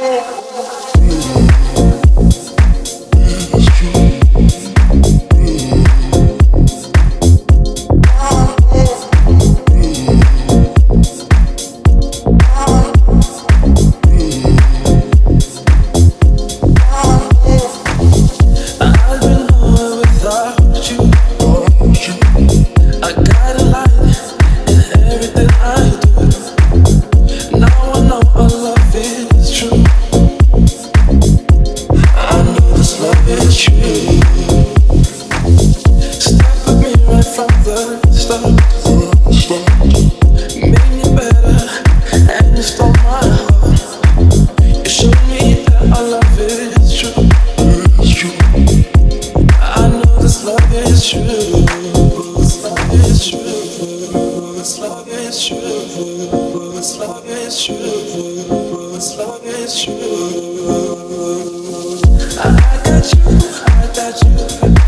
ええ。I got you, I got you.